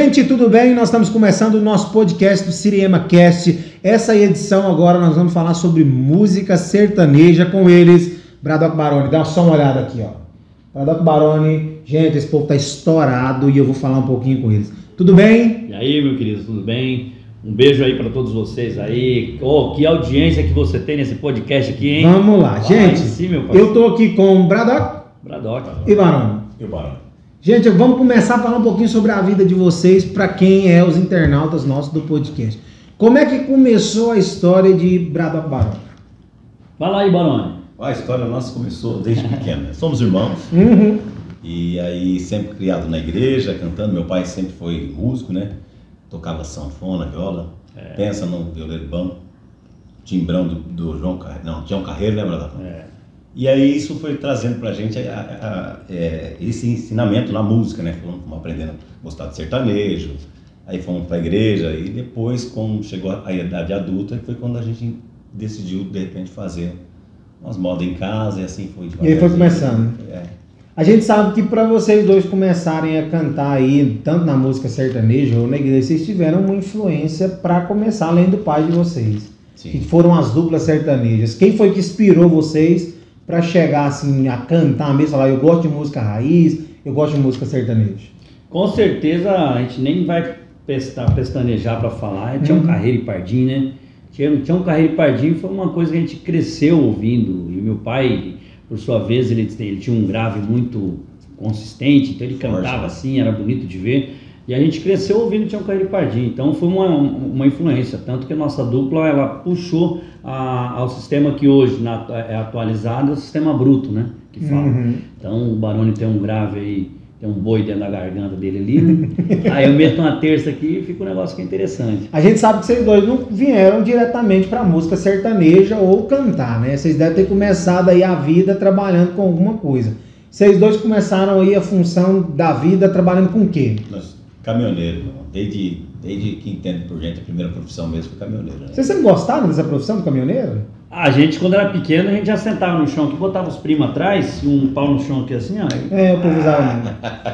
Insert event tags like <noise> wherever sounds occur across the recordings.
Gente, tudo bem? Nós estamos começando o nosso podcast do Siriema Cast. Essa edição agora nós vamos falar sobre música sertaneja com eles. Bradock Baroni, dá só uma olhada aqui, ó. Bradock Baroni, gente, esse povo tá estourado e eu vou falar um pouquinho com eles. Tudo bem? E aí, meu querido, tudo bem? Um beijo aí para todos vocês aí. Oh, que audiência que você tem nesse podcast aqui, hein? Vamos lá, Vai gente. sim, meu parceiro. eu tô aqui com Bradock Bradock. e Baroni. E o Barão? Gente, vamos começar a falar um pouquinho sobre a vida de vocês para quem é os internautas nossos do podcast. Como é que começou a história de Bradock Baroni? Vai lá aí, Barone. A história nossa começou desde pequeno. né? Somos irmãos Uhum. e aí sempre criado na igreja, cantando. Meu pai sempre foi músico, né? Tocava sanfona, viola. Pensa num violeiro bom. Timbrão do, do João Carreiro. Não, João Carreiro, lembra da É. E aí isso foi trazendo pra gente a- a- a- é, esse ensinamento na música, né? Fomos, aprendendo a gostar de sertanejo, aí fomos pra igreja e depois, quando chegou a idade adulta, foi quando a gente decidiu, de repente, fazer umas modas em casa e assim foi. E aí foi começando. É. A gente sabe que para vocês dois começarem a cantar aí, tanto na música sertaneja ou na igreja, vocês tiveram uma influência para começar, além do pai de vocês. Que Sim. foram as duplas sertanejas. Quem foi que inspirou vocês para chegar assim a cantar mesmo, falar eu gosto de música raiz, eu gosto de música sertaneja? Com certeza a gente nem vai pesta- pestanejar para falar. Tinha um Uhum. Carreiro e Pardim, né? Tinha, tinha um Carreiro e Pardim foi uma coisa que a gente cresceu ouvindo. E meu pai, por sua vez, ele, ele tinha um grave muito consistente, então ele Forte, cantava assim, era bonito de ver. E a gente cresceu ouvindo Tião Carreiro e Pardim, então foi uma, uma influência, tanto que a nossa dupla ela puxou a- ao sistema que hoje na- é atualizado, é o sistema bruto, né? Que fala. Uhum. Então o Barone tem um grave aí, tem um boi dentro da garganta dele ali, né? <laughs> aí eu meto uma terça aqui e fica um negócio que é interessante. A gente sabe que vocês dois não vieram diretamente para música sertaneja ou cantar, né? Vocês devem ter começado aí a vida trabalhando com alguma coisa. Vocês dois começaram aí a função da vida trabalhando com o quê? Nós, caminhoneiro, desde, desde que entendo por gente, a primeira profissão mesmo foi caminhoneiro. Né? Vocês sempre gostaram dessa profissão de caminhoneiro? A gente, quando era pequeno, a gente já sentava no chão aqui, botava os primos atrás, um pau no chão aqui assim, ó. É, o povo usava muito.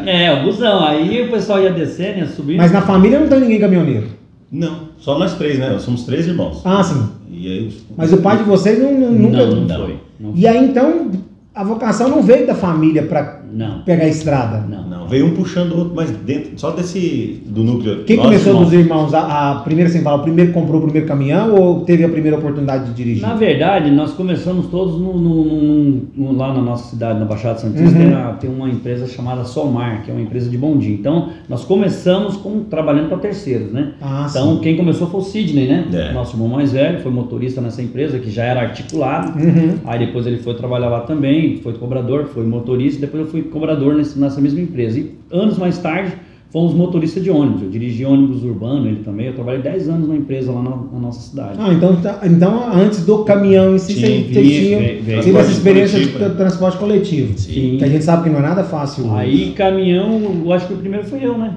<laughs> É, o busão. Aí o pessoal ia descendo, ia subindo. Mas na família não tem ninguém caminhoneiro. Não, só nós três, né? Nós somos três irmãos. Ah, sim. E aí, os- Mas o pai de vocês não, não- nunca. Não, não Não. foi. Não, E aí então a vocação não veio da família para pegar a estrada. não. Não, veio um puxando o outro, mas dentro, só desse, do núcleo. Quem nós começou irmãos. dos irmãos? A, a primeira, sem falar, o primeiro comprou o primeiro caminhão ou teve a primeira oportunidade de dirigir? Na verdade, nós começamos todos no- no- no- no- lá na nossa cidade, na Baixada Santista, Uhum. tem, a- tem uma empresa chamada Solmar, que é uma empresa de bondinho. Então, nós começamos com, trabalhando para terceiros, né? Ah, Então, sim. quem começou foi o Sidney, né? É. Nosso irmão mais velho, foi motorista nessa empresa, que já era articulado. Uhum. Aí depois ele foi trabalhar lá também, foi cobrador, foi motorista, depois eu fui cobrador nesse- nessa mesma empresa. E anos mais tarde, fomos motorista de ônibus. Eu dirigi ônibus urbano, ele também. Eu trabalhei 10 anos na empresa lá na, na nossa cidade. Ah, então, tá- então antes do caminhão em si, Tinha, veio. tive essa experiência de coletivo, transporte coletivo. Sim. Que a gente sabe que não é nada fácil. Aí caminhão, eu acho que o primeiro foi eu, né?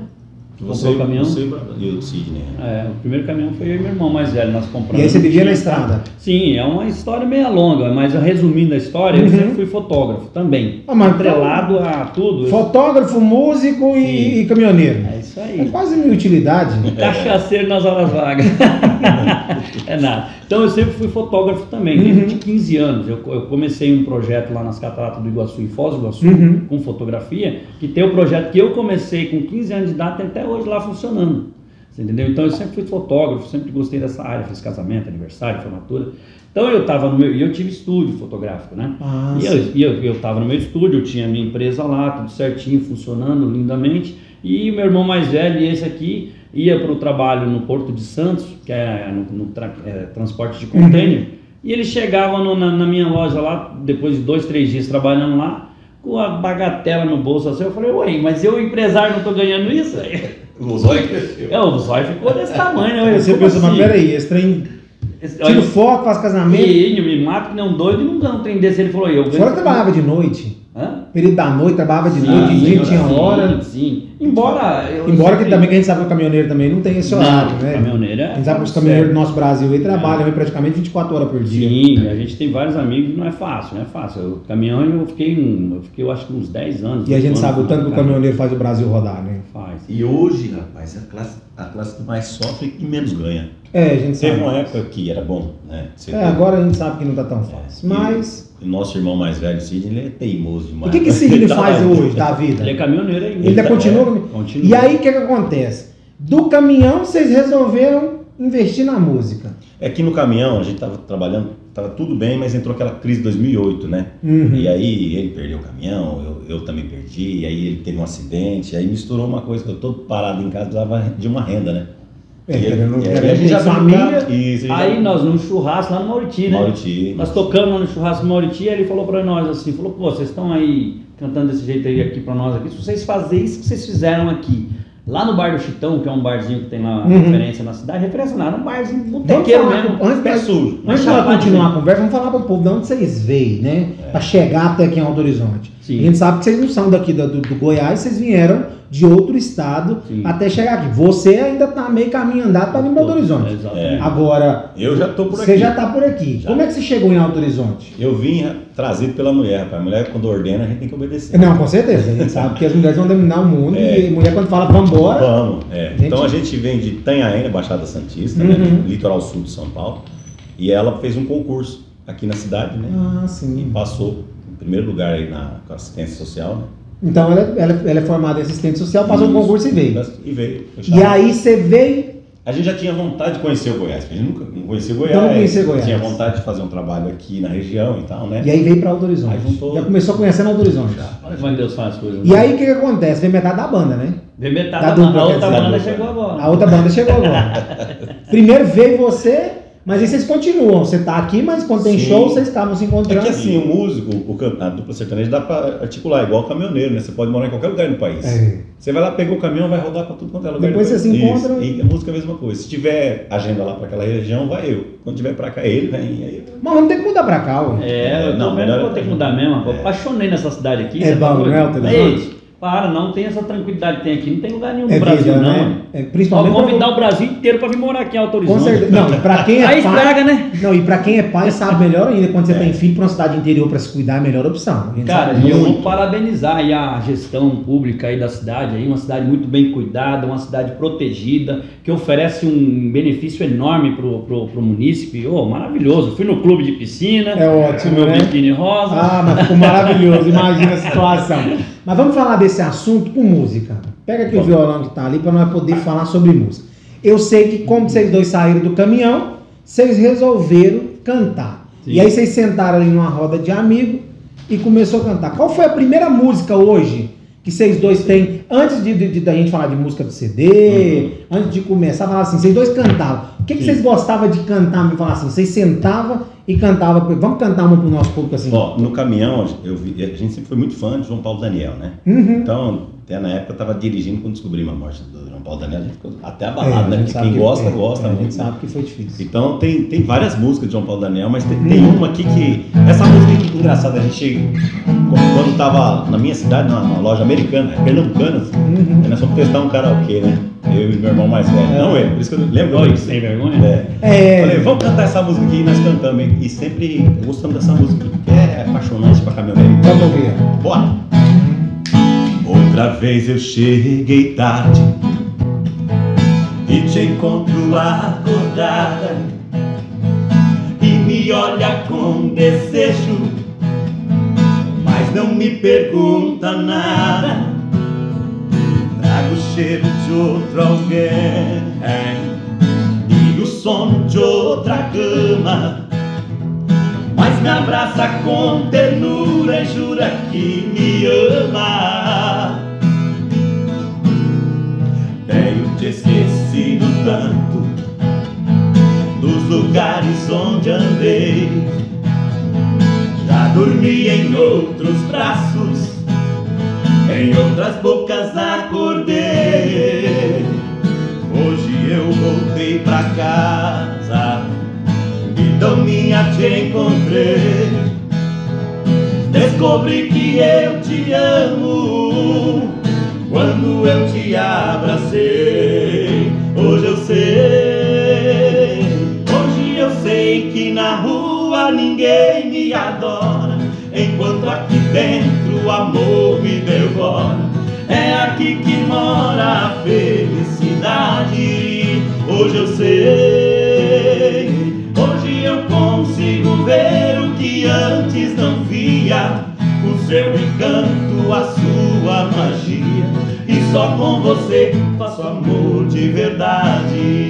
Você, o caminhão? você e o Sidney. É, o primeiro caminhão foi eu e meu irmão mais velho, nós compramos. E aí você vivia na estrada. Sim, é uma história meio longa, mas resumindo a história, eu Uhum. sempre fui fotógrafo também. Ah, mas- Atrelado a tudo. Fotógrafo, músico e, e caminhoneiro. É isso É aí. quase minha utilidade. Cachaceiro nas horas vagas. <laughs> é nada. Então eu sempre fui fotógrafo também, desde Uhum. de 15 anos. Eu, eu comecei um projeto lá nas cataratas do Iguaçu, em Foz do Iguaçu, Uhum. com fotografia, que tem o projeto que eu comecei com 15 anos de idade, tem até hoje lá funcionando. Você entendeu? Então eu sempre fui fotógrafo, sempre gostei dessa área, fiz casamento, aniversário, formatura. Então eu estava no meu. E eu tive estúdio fotográfico, né? Ah, E eu, e eu, eu tava no meu estúdio, eu tinha minha empresa lá, tudo certinho, funcionando lindamente. E meu irmão mais velho, esse aqui, ia para o trabalho no Porto de Santos, que é no, no tra- é, transporte de container. E ele chegava no- na, na minha loja lá, depois de dois, três dias trabalhando lá, com a bagatela no bolso assim. Eu falei, ué, mas eu, empresário, não estou ganhando isso? <laughs> O zóio cresceu. É, o zóio ficou desse tamanho, né? <laughs> Você Como pensa, mas assim? peraí, esse trem tira foto, faz casamento. E me mato que nem um doido e não ganha um trem desse. Ele falou, eu A senhora trabalhava de noite? Hã? Período da noite, trabalhava de Sim, noite, de dia tinha sim, hora. Sim. Embora. eu Embora que sempre- também que a gente sabe que o caminhoneiro também não tem esse horário, Não, né? caminhoneiro é. A gente sabe que os caminhoneiros do nosso Brasil aí trabalham aí praticamente 24 horas por dia. Sim, a gente tem vários amigos, não é fácil, não é fácil. O caminhão eu fiquei, um- eu fiquei eu acho que uns 10 anos. E a gente anos sabe o tanto que o caminhoneiro faz o Brasil rodar, né? Faz. E hoje, rapaz, a classe, a classe que mais sofre e menos ganha. É, a gente Teve sabe. uma época que era bom, né? Você É, agora a gente sabe que não tá tão fácil. Mas. O nosso irmão mais velho, Sidney, ele é teimoso O demais. que, que esse <laughs> Sidney Tá faz hoje da vida? Ele é caminhoneiro ainda. Ele ainda tá- continua. é, continua. E aí o que, que acontece? Do caminhão vocês resolveram investir na música. É que no caminhão a gente tava trabalhando, tava tudo bem, mas entrou aquela crise de 2008, né? Uhum. E aí ele perdeu o caminhão, eu, eu também perdi, e aí ele teve um acidente, aí misturou uma coisa que eu todo parado em casa precisava de uma renda, né? É, e, ele- e aí a gente já família. Aí nós num churrasco lá no Mauriti, né? Mauriti. Nós tocamos lá no churrasco no Mauriti, aí ele falou pra nós assim, falou, pô, vocês estão aí cantando desse jeito aí aqui pra nós aqui, se vocês fazerem isso que vocês fizeram aqui, lá no bar do Chitão, que é um barzinho que tem lá Uhum. referência na cidade, referência nada, um barzinho botequeiro mesmo. antes, Pé de- sujo. antes de continuar a chapadinha. conversa, vamos falar para o povo de onde vocês veem, né? Para chegar até aqui em Alto Horizonte. Sim. A gente sabe que vocês não são daqui do, do- do Goiás, vocês vieram de outro estado Sim. até chegar aqui. Você ainda tá meio caminho andado para vir para Alto Horizonte. Exatamente. Agora, Eu já tô por aqui. você já tá por aqui. Já. Como é que você chegou em Alto Horizonte? Eu vim ra- trazido pela mulher, rapaz. A mulher, quando ordena, a gente tem que obedecer. Não, com certeza. A gente sabe que as mulheres vão dominar o mundo É. e a mulher quando fala vambora, Vamos, é. Gente- Então a gente vem de Tanhaém, Baixada Santista, Uhum. né? Litoral sul de São Paulo. E ela fez um concurso aqui na cidade, né? Ah, E sim. passou em primeiro lugar aí na assistência social, né? Então ela, ela- ela é formada em assistente social, passou no Isso. concurso e veio. E veio. E aí você veio. A gente já tinha vontade de conhecer o Goiás, porque a gente nunca conhecia o Goiás. Então não conhecia Goiás. Tinha vontade de fazer um trabalho aqui na região e tal, né? E aí veio para Alto Horizonte. Aí juntou- Já começou conhecendo Alto Horizonte. Olha como é que Deus faz as coisas. E aí o que, que acontece? Vem metade da banda, né? Vem metade Da da, dupla, a outra banda da chegou agora. A outra banda chegou agora. <laughs> Primeiro veio você, mas aí vocês continuam. Você tá aqui, mas quando tem Sim. show, vocês estavam se É encontrando. que assim, o músico, o a dupla sertaneja dá pra articular, igual o caminhoneiro, né? Você pode morar em qualquer lugar do país. É. Você vai lá, pegou o caminhão, vai rodar pra tudo quanto é lugar. Depois do você país. se encontra- Isso. E a música é a mesma coisa. Se tiver agenda lá pra aquela região, vai eu. Quando tiver pra cá, ele vem. Aí eu- Mas vamos ter que mudar pra cá, ué. É, eu tô Não, melhor- vou ter que mudar mesmo. Eu É. apaixonei nessa cidade aqui. É tá bom, né, para, não tem essa tranquilidade que tem aqui. Não tem lugar nenhum no É Brasil, vida, não. né? É, Vou principalmente convidar pra- o Brasil inteiro pra vir morar aqui em Alto Com Horizonte. certeza. Não, pra quem é Aí pai. estraga, né? Não, e pra quem é pai sabe melhor ainda, quando você É. tem filho pra uma cidade interior pra se cuidar, é a melhor opção. A Cara, eu muito. vou parabenizar aí a gestão pública aí da cidade, aí, uma cidade muito bem cuidada, uma cidade protegida, que oferece um benefício enorme pro, pro, pro munícipe. Oh, maravilhoso. Fui no clube de piscina, É ótimo, meu né? biquíni rosa. Ah, mas ficou maravilhoso, imagina a situação. <laughs> Mas vamos falar desse assunto com música. Pega aqui o violão que tá ali para nós poder falar sobre música. Eu sei que como vocês dois saíram do caminhão, vocês resolveram cantar. Sim. E aí vocês sentaram ali numa roda de amigo e começou a cantar. Qual foi a primeira música hoje que vocês dois têm, antes de, de- de- da gente falar de música do CD, antes de começar a falar assim, vocês dois cantavam. O que, que vocês gostavam de cantar? Me falar assim, vocês sentavam e cantavam. Vamos cantar uma pro nosso público assim. Ó, no caminhão, vi, a gente sempre foi muito fã de João Paulo Daniel, né? Uhum. Então, até na época eu tava dirigindo quando descobrimos a morte do João Paulo Daniel, a gente ficou até É, abalado, a né? gente quem que- gosta, é, gosta é, A muito. gente né? sabe que foi difícil. Então tem, tem várias músicas de João Paulo Daniel, mas tem, Uhum. tem uma aqui que. Essa música é engraçada, a gente. Quando tava na minha cidade, numa loja americana, Pernambucanas, Uhum. aí nós fomos testar um karaokê, né? Eu e meu irmão mais velho. É. Não ele, por isso que eu lembro Oi, disso. sem vergonha? É. É, Falei, vamos cantar essa música aqui e nós cantamos. hein? E sempre gostamos dessa música, que é apaixonante pra caminhoneiro. vamos ouvir. Bora! Outra vez eu cheguei tarde e te encontro acordada e me olha com desejo, mas não me pergunta nada. Trago o cheiro de outro alguém e o sono de outra cama. Mas me abraça com ternura e jura que me ama. Tenho te esquecido tanto dos lugares onde andei. Já dormi em outros braços, em outras bocas acordei. Voltei pra casa então minha te encontrei Descobri que eu te amo quando eu te abracei. Hoje eu sei, hoje eu sei que na rua ninguém me adora, enquanto aqui dentro o amor me devora. É aqui que mora a felicidade. Hoje eu sei, hoje eu consigo ver o que antes não via. O seu encanto, a sua magia. E só com você faço amor de verdade.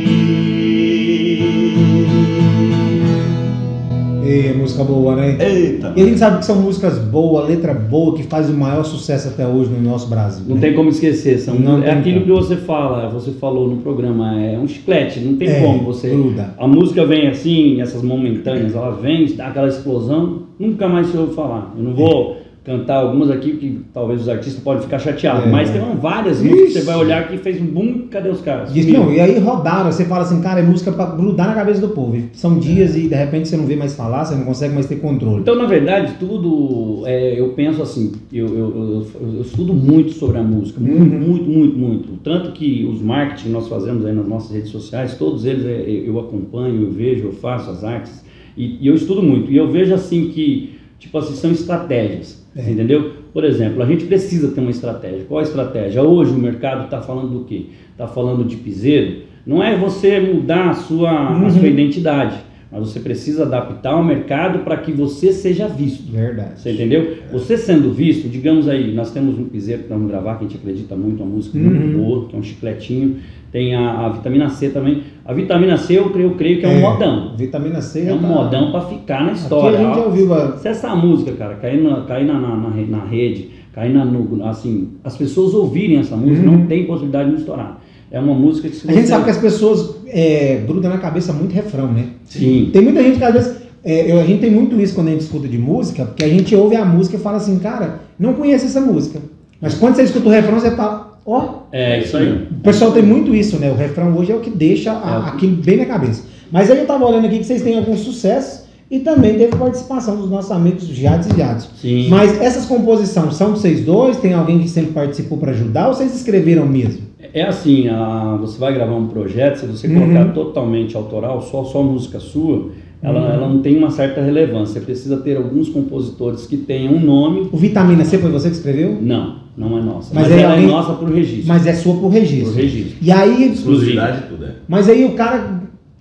Música boa, né? Eita! E a gente sabe que são músicas boas, letra boa, que faz o maior sucesso até hoje no nosso Brasil. Não né? tem como esquecer, são, Não é aquilo como. que você fala, você falou no programa, é um chiclete, não tem É, como você. gruda. A música vem assim, essas momentâneas, ela vem, dá aquela explosão, nunca mais se ouve falar. Eu não vou cantar algumas aqui que talvez os artistas podem ficar chateados, É. mas tem várias músicas que você vai olhar que fez um boom, cadê os caras? Sumiram. não, e aí rodaram, você fala assim, cara, é música pra grudar na cabeça do povo. São dias e de repente você não vê mais falar, você não consegue mais ter controle. Então, na verdade, tudo, é, eu penso assim, eu, eu, eu- eu estudo muito sobre a música, muito, Uhum. muito, muito, muito. Tanto que os marketing que nós fazemos aí nas nossas redes sociais, todos eles é, eu acompanho, eu vejo, eu faço as artes, e, e eu estudo muito. E eu vejo assim que, tipo assim, são estratégias, É. entendeu? Por exemplo, a gente precisa ter uma estratégia. Qual a estratégia? Hoje o mercado está falando do quê? Está falando de piseiro. Não é você mudar a sua, a Uhum. sua identidade, mas você precisa adaptar o mercado para que você seja visto. Verdade. Você entendeu? Você sendo visto, digamos aí, nós temos um piseiro que nós vamos gravar, que a gente acredita muito, uma música muito Uhum. boa, que é um chicletinho. Tem a, a vitamina C também. A vitamina C eu creio, eu creio que é um modão. Vitamina C É um tá- modão para ficar na Aqui história. a gente já ouviu a- Se essa música, cara, cair na, cair na, na, na na rede, cair na, no, assim, as pessoas ouvirem essa música, Uhum. não tem possibilidade de não estourar. É uma música que se A gente sabe que as pessoas é, grudam na cabeça muito refrão, né? Sim. Tem muita gente que às vezes. é, eu- a gente tem muito isso quando a gente escuta de música, porque a gente ouve a música e fala assim, cara, não conheço essa música. Mas quando você escuta o refrão, você fala, ó, É isso aí. o pessoal tem muito isso, né? O refrão hoje é o que deixa a- É. aquilo bem na cabeça. Mas aí eu tava olhando aqui que vocês têm algum sucesso e também teve participação dos nossos amigos Jades e Jades. Sim. Mas essas composições são de vocês dois? Tem alguém que sempre participou para ajudar ou vocês escreveram mesmo? É assim, a- você vai gravar um projeto, se você Uhum. colocar totalmente autoral, só, só música sua, ela, Uhum. ela não tem uma certa relevância. Você precisa ter alguns compositores que tenham um nome. O Vitamina C foi você que escreveu? Não, não é nossa. Mas Mas, aí ela alguém- é nossa pro registro. Mas é sua por registro. Pro registro. E aí, Exclusividade tudo, é. mas aí o cara,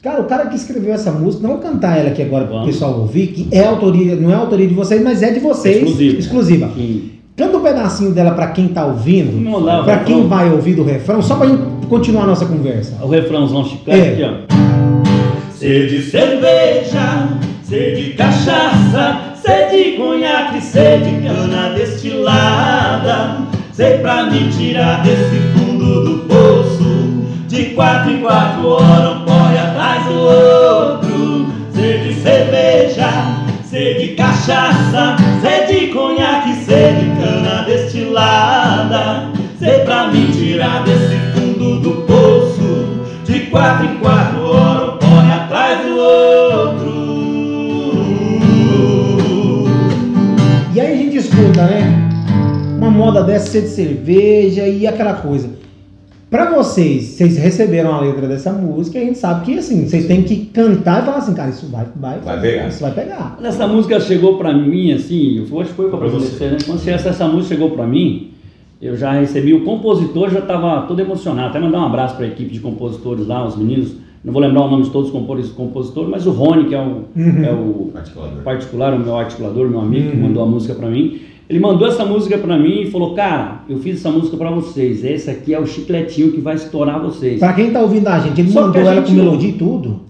cara, o cara que escreveu essa música, não vou cantar ela aqui agora para o pessoal ouvir, que é autoria, não é autoria de vocês, mas é de vocês, Exclusiva. exclusiva. Canta um pedacinho dela para quem tá ouvindo, para quem refrão. vai ouvir do refrão, só pra gente continuar a nossa conversa. O refrãozão chiclete É. aqui, ó. Sede de cerveja, sede de cachaça, sede de conhaque, sede de cana destilada. Sei pra me tirar desse poço, de quatro em quatro horas um corre atrás do outro. Sede de cerveja, sede de cachaça, sede de conhaque, sede de cana destilada. Sei pra me tirar desse fundo do poço, de quatro em quatro horas um corre atrás do outro. E aí a gente escuta, né? Uma moda dessa, ser de cerveja e aquela coisa. Pra vocês, vocês receberam a letra dessa música, a gente sabe que assim, vocês têm que cantar e falar assim, cara, isso vai, vai, Vai pegar. Isso vai pegar. Quando essa música chegou pra mim, assim, eu acho que foi pra Pra você, né? Quando essa, essa música chegou pra mim, eu já recebi, o compositor já tava todo emocionado. Até mandar um abraço pra equipe de compositores lá, os meninos. Não vou lembrar o nome de todos os compos- compositores, mas o Rony, que é o, Uhum. é o Articulador. particular, o meu articulador, meu amigo, que Uhum. mandou a música pra mim. Ele mandou essa música pra mim e falou: Cara, eu fiz essa música pra vocês. Esse aqui é o chicletinho que vai estourar vocês. Pra quem tá ouvindo a gente, ele Só mandou a ela com gente- melodia e tudo.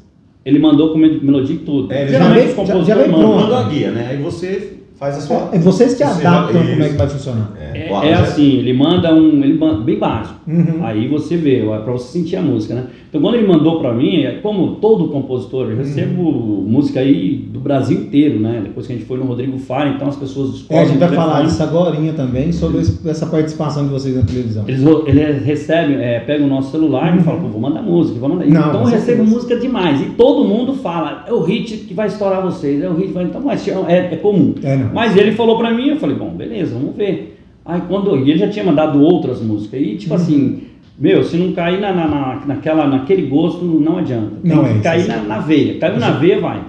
Ele mandou com mel- melodia e tudo. É, ele Geralmente já já- já pronto. Manda a guia, né? Aí você faz a sua. É vocês que Você adaptam já- como é que isso. vai funcionar. É, é arranjo assim, ele manda um. Ele manda, bem básico. Uhum. Aí você vê, é pra você sentir a música, né? Então quando ele mandou pra mim, é como todo compositor, eu recebo Uhum. música aí do Brasil inteiro, né? Depois que a gente foi no Rodrigo Faro, então as pessoas É, a gente vai falar telefone. disso agora também, sobre essa participação de vocês na televisão. Eles, eles recebem, é, pegam o nosso celular e falam, pô, vou mandar música, vou mandar. Uhum. Não, então eu recebo música demais. E todo mundo fala, é o hit que vai estourar vocês, é o hit que vai. Então, mas é, é comum. É, não. Mas ele falou pra mim, eu falei, bom, beleza, vamos ver. Aí quando ele já tinha mandado outras músicas. E Uhum. tipo assim, meu, se não cair na, na, na- naquela, naquele gosto, não adianta. Tem Não que é, cair isso na, na veia. Caiu na veia, vai.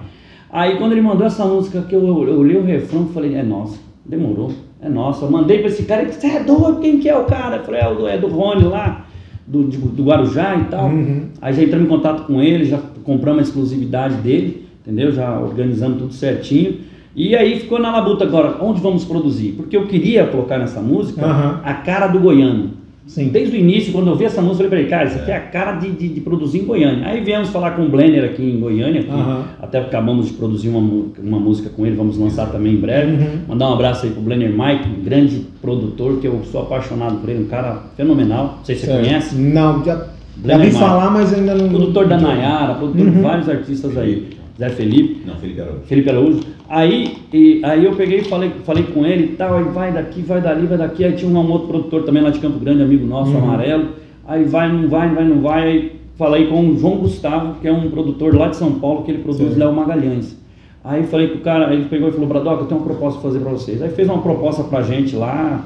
Aí quando ele mandou essa música que eu, eu olhei o refrão e falei, é nossa, demorou, é nossa. Eu mandei pra esse cara, ele disse, é doido, quem que é o cara? Eu falei, é do, é do Rony lá, do, de- do Guarujá e tal. Uhum. Aí já entramos em contato com ele, já compramos a exclusividade dele, entendeu? Já organizamos tudo certinho. E aí ficou na labuta agora, onde vamos produzir? Porque eu queria colocar nessa música Aham. a cara do goiano. Sim. Desde o início, quando eu vi essa música, eu falei, cara, isso aqui é a cara de, de, de produzir em Goiânia. Aí viemos falar com o Blender aqui em Goiânia, que Aham. até acabamos de produzir uma, uma música com ele, vamos lançar também em breve. Uhum. Mandar um abraço aí pro Blender Mike, um grande produtor, que eu sou apaixonado por ele, um cara fenomenal. Não sei se você conhece. Não, já, já Blender vi Mike. falar, mas ainda não. Produtor da Nayara, produtor de Uhum. vários artistas aí. Zé Felipe. Não, Felipe Araújo. Felipe Araújo. Aí, e, aí eu peguei e falei, falei com ele e tal, aí vai daqui, vai dali, vai daqui. Aí tinha um outro produtor também lá de Campo Grande, amigo nosso, Uhum. amarelo. Aí vai, não vai, vai, não vai. Aí falei com o João Gustavo, que é um produtor lá de São Paulo, que ele produz. Léo Magalhães. Aí falei com o cara, ele pegou e falou, Bradock, eu tenho uma proposta pra fazer pra vocês. Aí fez uma proposta pra gente lá,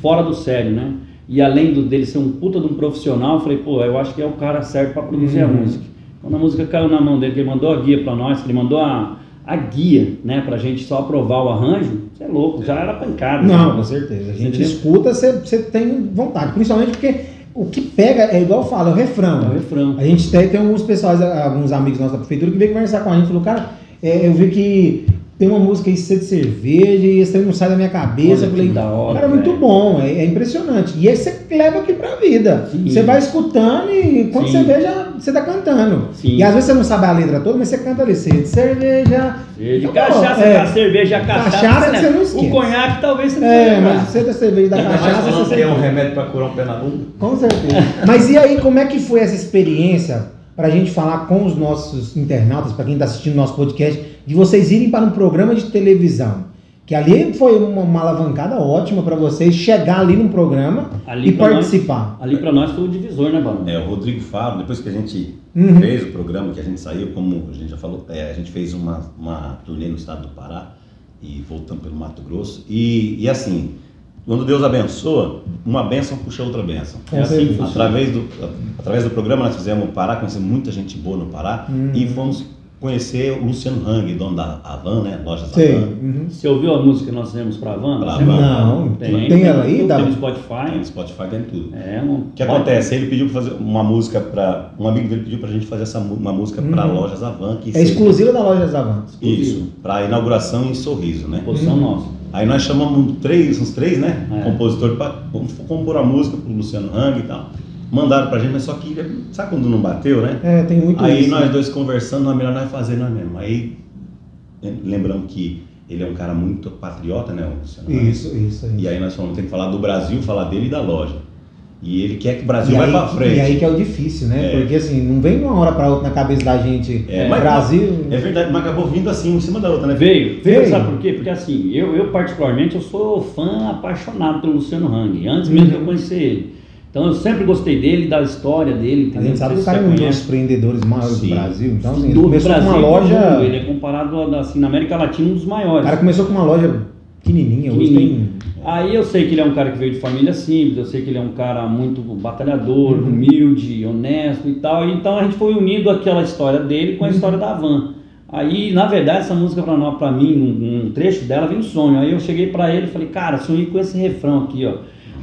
fora do sério, né? E além do, dele ser um puta de um profissional, eu falei, pô, eu acho que é o cara certo pra produzir a Uhum. música. Quando a música caiu na mão dele, que ele mandou a guia pra nós, que ele mandou a, a guia, né, pra gente só aprovar o arranjo, você é louco, já era pancada. Não, né? com certeza. A gente escuta, você, você tem vontade. Principalmente porque o que pega é igual eu falo, é o refrão. É o refrão. A gente tem, tem alguns pessoais, alguns amigos nossos da prefeitura que veio conversar com a gente e falou, cara, é, eu vi que tem uma música aí, Sede de Cerveja, e esse não sai da minha cabeça. Olha falei, da hora, cara, é muito bom, é, é impressionante. E aí você leva aqui pra vida. Sim. Você vai escutando e quando Sim. você vê, já, você tá cantando. Sim. E às vezes você não sabe a letra toda, mas você canta ali, Sede de Cerveja. De Tá cachaça, é. a cerveja, a cachaça, Cachaça né? você não esquece. O conhaque talvez você não É, vai mas você da cerveja da cachaça, você é um remédio para curar um pé na bunda. Com certeza. <laughs> Mas e aí, como é que foi essa experiência para a gente falar com os nossos internautas, para quem está assistindo nosso podcast, de vocês irem para um programa de televisão? Que ali foi uma, uma alavancada ótima para vocês chegar ali num programa Ali e pra nós- participar. Ali pra nós foi o divisor, né, Barão? É, o Rodrigo Fábio, depois que a gente Uhum. fez o programa, que a gente saiu, como a gente já falou, é, a gente fez uma, uma turnê no estado do Pará e voltando pelo Mato Grosso. E, e assim, quando Deus abençoa, uma bênção puxa outra bênção. É assim certeza. que funciona. Através do, através do programa nós fizemos o Pará, conhecemos muita gente boa no Pará Uhum. e fomos conhecer o Luciano Hang, dono da Avan, né? Lojas Sei. Avan. Uhum. Você ouviu a música que nós fizemos pra Van? Pra Você Van. Não, tem, tem ela aí, Tem no Tem Spotify. no Spotify, tem tudo. É, um... O que acontece? Ele pediu para fazer uma música para. Um amigo dele pediu para a gente fazer essa, uma música para Uhum. lojas Avan. Que É seja- exclusiva da loja Zavantes. Isso, para inauguração em Sorriso, né? Posição Uhum. nossa. Aí nós chamamos três, uns três, né? É. Compositores para compor a música pro Luciano Hang e tal. Mandaram pra gente, mas só que sabe quando não bateu, né? É, tem muito Aí isso. nós dois conversando, não é melhor nós fazer nós mesmo. Aí eh, lembramos que ele é um cara muito patriota, né? O Luciano Hang. Isso, isso, isso. E aí nós falamos, tem que falar do Brasil, falar dele e da loja. E ele quer que o Brasil E vai aí, para frente. e aí que é o difícil, né? É. Porque assim, não vem de uma hora para outra na cabeça da gente. É, o mas- Brasil. É verdade, mas acabou vindo assim, em cima da outra, né? Veio, Veio. veio, sabe por quê? Porque assim, eu, eu particularmente, eu sou fã apaixonado pelo Luciano Hang, antes mesmo de eu conhecer ele. Então eu sempre gostei dele, da história dele, A entendeu? gente sabe que o cara é um dos empreendedores maiores do Sim. Brasil. Então, assim, ele do começou Brasil com uma do loja. mundo, ele é comparado assim, na América Latina um dos maiores. O cara começou com uma loja pequenininha, hoje tem. Aí eu sei que ele é um cara que veio de família simples, eu sei que ele é um cara muito batalhador, Uhum. humilde, honesto e tal. Então a gente foi unindo aquela história dele Uhum. com a história da Van. Aí, na verdade, essa música pra, nós, pra mim, um, um trecho dela vem um sonho. Aí eu cheguei pra ele e falei, cara, sonhei com esse refrão aqui, ó.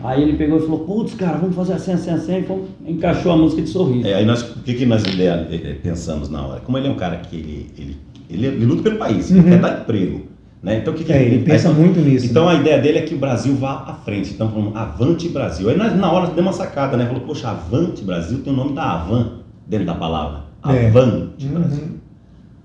Aí ele pegou e falou, putz, cara, vamos fazer assim, assim, assim. E fomos- encaixou a música de sorriso. É, aí nós, o que, que nós ideia- eh, pensamos na hora? Como ele é um cara que ele, ele, ele, ele luta pelo país, ele Uhum. quer dar emprego. Né? Então, o que que É, ele pensa aí- muito nisso. Então né? a ideia dele é que o Brasil vá à frente. Então vamos, avante Brasil. Aí nós, na hora demos uma sacada, né? Falou, poxa, avante Brasil tem o nome da Avan dentro da palavra. É. Avante Uhum.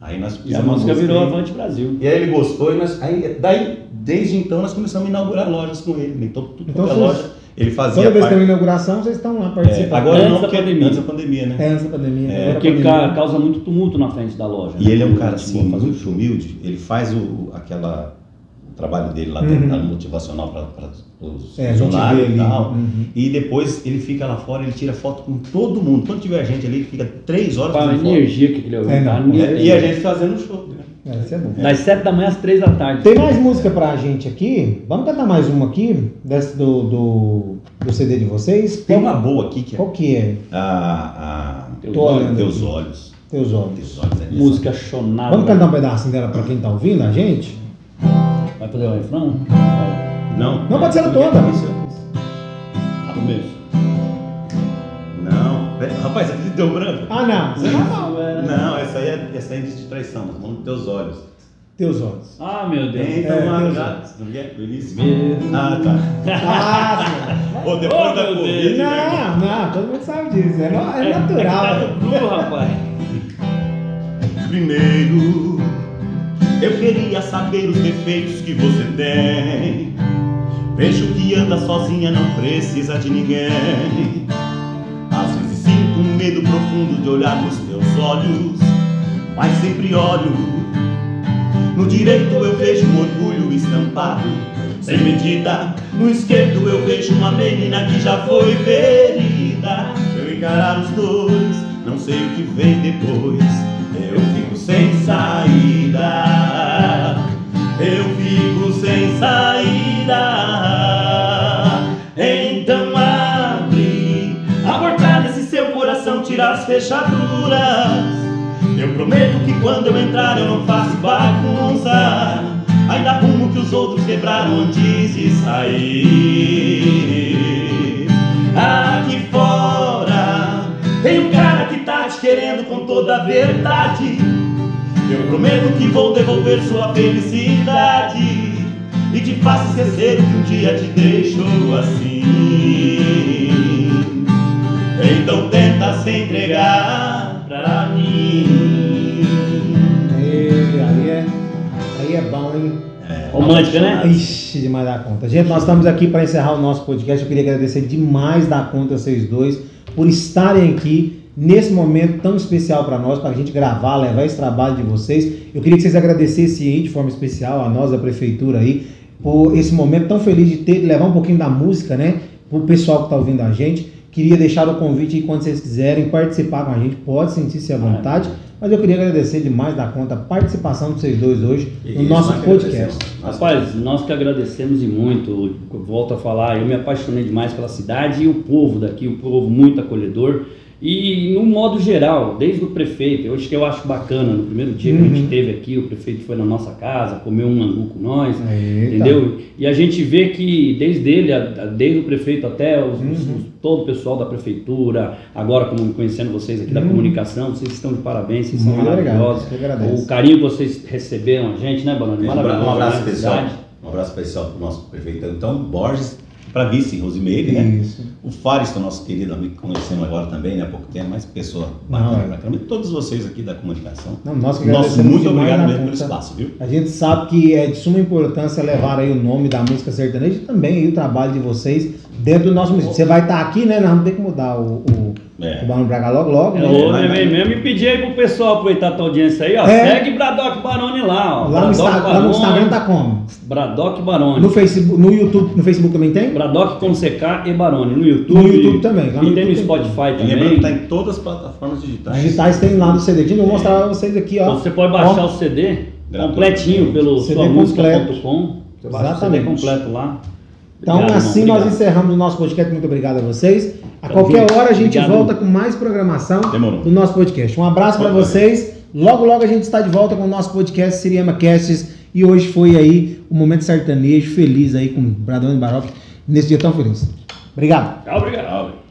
Aí nós E a música virou. Avante Brasil. E aí ele gostou, e nós, aí, daí, desde então, nós começamos a inaugurar lojas com ele. Então, tudo Então, é vocês- loja. Ele fazia Toda vez que parte- tem uma inauguração, vocês estão lá É, participando. agora Antes não, da porque pandemia. antes da pandemia, né? É, antes da pandemia. É, Porque pandemia. ca- causa muito tumulto na frente da loja. E né? ele é um cara assim, muito humilde. Ele faz o, aquela trabalho dele lá Uhum. dentro, motivacional para os É, funcionários e tal. Uhum. E depois ele fica lá fora, ele tira foto com todo mundo. Quando tiver gente ali, ele fica três horas Com a fazendo foto. energia que ele É, não, tá, É, e a gente fazendo show. Né? É, isso é bom. Das 7 da manhã às 3 da tarde. Tem mais música pra gente aqui? Vamos cantar mais uma aqui? Desse do, do, do CD de vocês? Tem uma boa aqui que é Qual que é? a, a Teus olhos. Teus. Olhos. Teus olhos. Teus Olhos é Música chonada. Vamos cantar um pedacinho dela pra quem tá ouvindo a gente? Vai fazer o refrão? Não? Não, pode ser ela toda. Isso. Começo. Não. Rapaz, aqui deu branco. Ah, não. Você não. Não, essa aí é, essa aí é indício de traição, dos teus olhos. Teus olhos. Ah, meu Deus. Então, É, Teus já- não é? Do início? Ah, tá. Ah. <laughs> Ou depois Oh, da Covid. Deus. né? Não, não, todo mundo sabe disso. É, é É, natural. É que tá no cru, rapaz. Primeiro, eu queria saber os defeitos que você tem. Vejo que anda sozinha, não precisa de ninguém. Às vezes sinto um medo profundo de olhar nos teus olhos, mas sempre olho. No direito eu vejo um orgulho estampado, sem medida. No esquerdo eu vejo uma menina que já foi ferida. Se eu encarar os dois, não sei o que vem depois. Eu fico sem saída. Eu fico sem saída. Então abre a porta desse seu coração, tira as fechaduras. Eu prometo que quando eu entrar eu não faço bagunça. Ainda arrumo que os outros quebraram antes de sair. Aqui fora tem um cara querendo com toda a verdade. Eu prometo que vou devolver sua felicidade e te faço esquecer que um dia te deixou assim. Então tenta se entregar pra mim. E aí é, aí é bom, hein? Romântica, né? Ixi, demais da conta. Gente, nós estamos aqui para encerrar o nosso podcast. Eu queria agradecer demais da conta vocês dois por estarem aqui nesse momento tão especial para nós, para a gente gravar, levar esse trabalho de vocês. Eu queria que vocês agradecessem aí de forma especial a nós da prefeitura aí por esse momento tão feliz de ter de levar um pouquinho da música, né, pro pessoal que está ouvindo a gente. Queria deixar o convite aí quando vocês quiserem participar com a gente, pode sentir-se à vontade. Mas eu queria agradecer demais da conta a participação de vocês dois hoje no Isso, nosso podcast. agradecemos. Nós que Rapaz, nós que agradecemos e muito, volto a falar, eu me apaixonei demais pela cidade e o povo daqui, o povo muito acolhedor. E no modo geral, desde o prefeito, acho que eu acho bacana, no primeiro dia que a Uhum. gente teve aqui, o prefeito foi na nossa casa, comeu um angu com nós, Eita. entendeu? E a gente vê que desde ele, desde o prefeito até os- Uhum. os- todo o pessoal da prefeitura, agora como conhecendo vocês aqui da Uhum. comunicação, vocês estão de parabéns, vocês são Muito obrigado, maravilhosos. O carinho que vocês receberam a gente, né, Baroni? Um abra- Maravilhoso. um abraço né, cidade. Um abraço especial para o nosso prefeito Antão Borges, para vice Rosimeire, né? Isso. O Fariston, nosso querido amigo, que conhecemos agora também, né? há pouco tempo, mas pessoa bacana é. pra caramba. E todos vocês aqui da comunicação. Não, nós que Nosso muito obrigado da mesmo pelo conta. espaço, viu? A gente sabe que é de suma importância levar aí o nome da música sertaneja e também o trabalho de vocês dentro do nosso museu. Você vai estar aqui, né? Nós vamos ter que mudar o, o, É. o Barão Braga logo logo, É, né? mas- né, mesmo e pedir aí pro pessoal aproveitar a tua audiência aí, ó. É. Segue Bradock Baroni lá, ó. Lá no, Bradock Insta- lá no Instagram tá como? Bradock Baroni. No Facebook, no YouTube, no Facebook também tem? Bradock com CK e Baroni. No YouTube. No YouTube também, lá no E tem no. Spotify E lembrando também. que está em todas as plataformas digitais. Digitais tem lá no CD. Eu vou mostrar pra vocês aqui, ó. Então você pode baixar Ó, o CD completinho pelo CD suamusica.com. Você baixa o CD Exatamente. completo lá. Então, Obrigado, assim irmão, nós encerramos o nosso podcast. Muito obrigado a vocês. A Tamo qualquer junto. hora a gente Obrigado. volta com mais programação Demorou. do nosso podcast. Um abraço para vocês. Logo, logo a gente está de volta com o nosso podcast Siriema Casts. E hoje foi aí o momento sertanejo feliz aí com o Bradão e Baroque nesse dia tão feliz. Obrigado. Tchau, obrigado.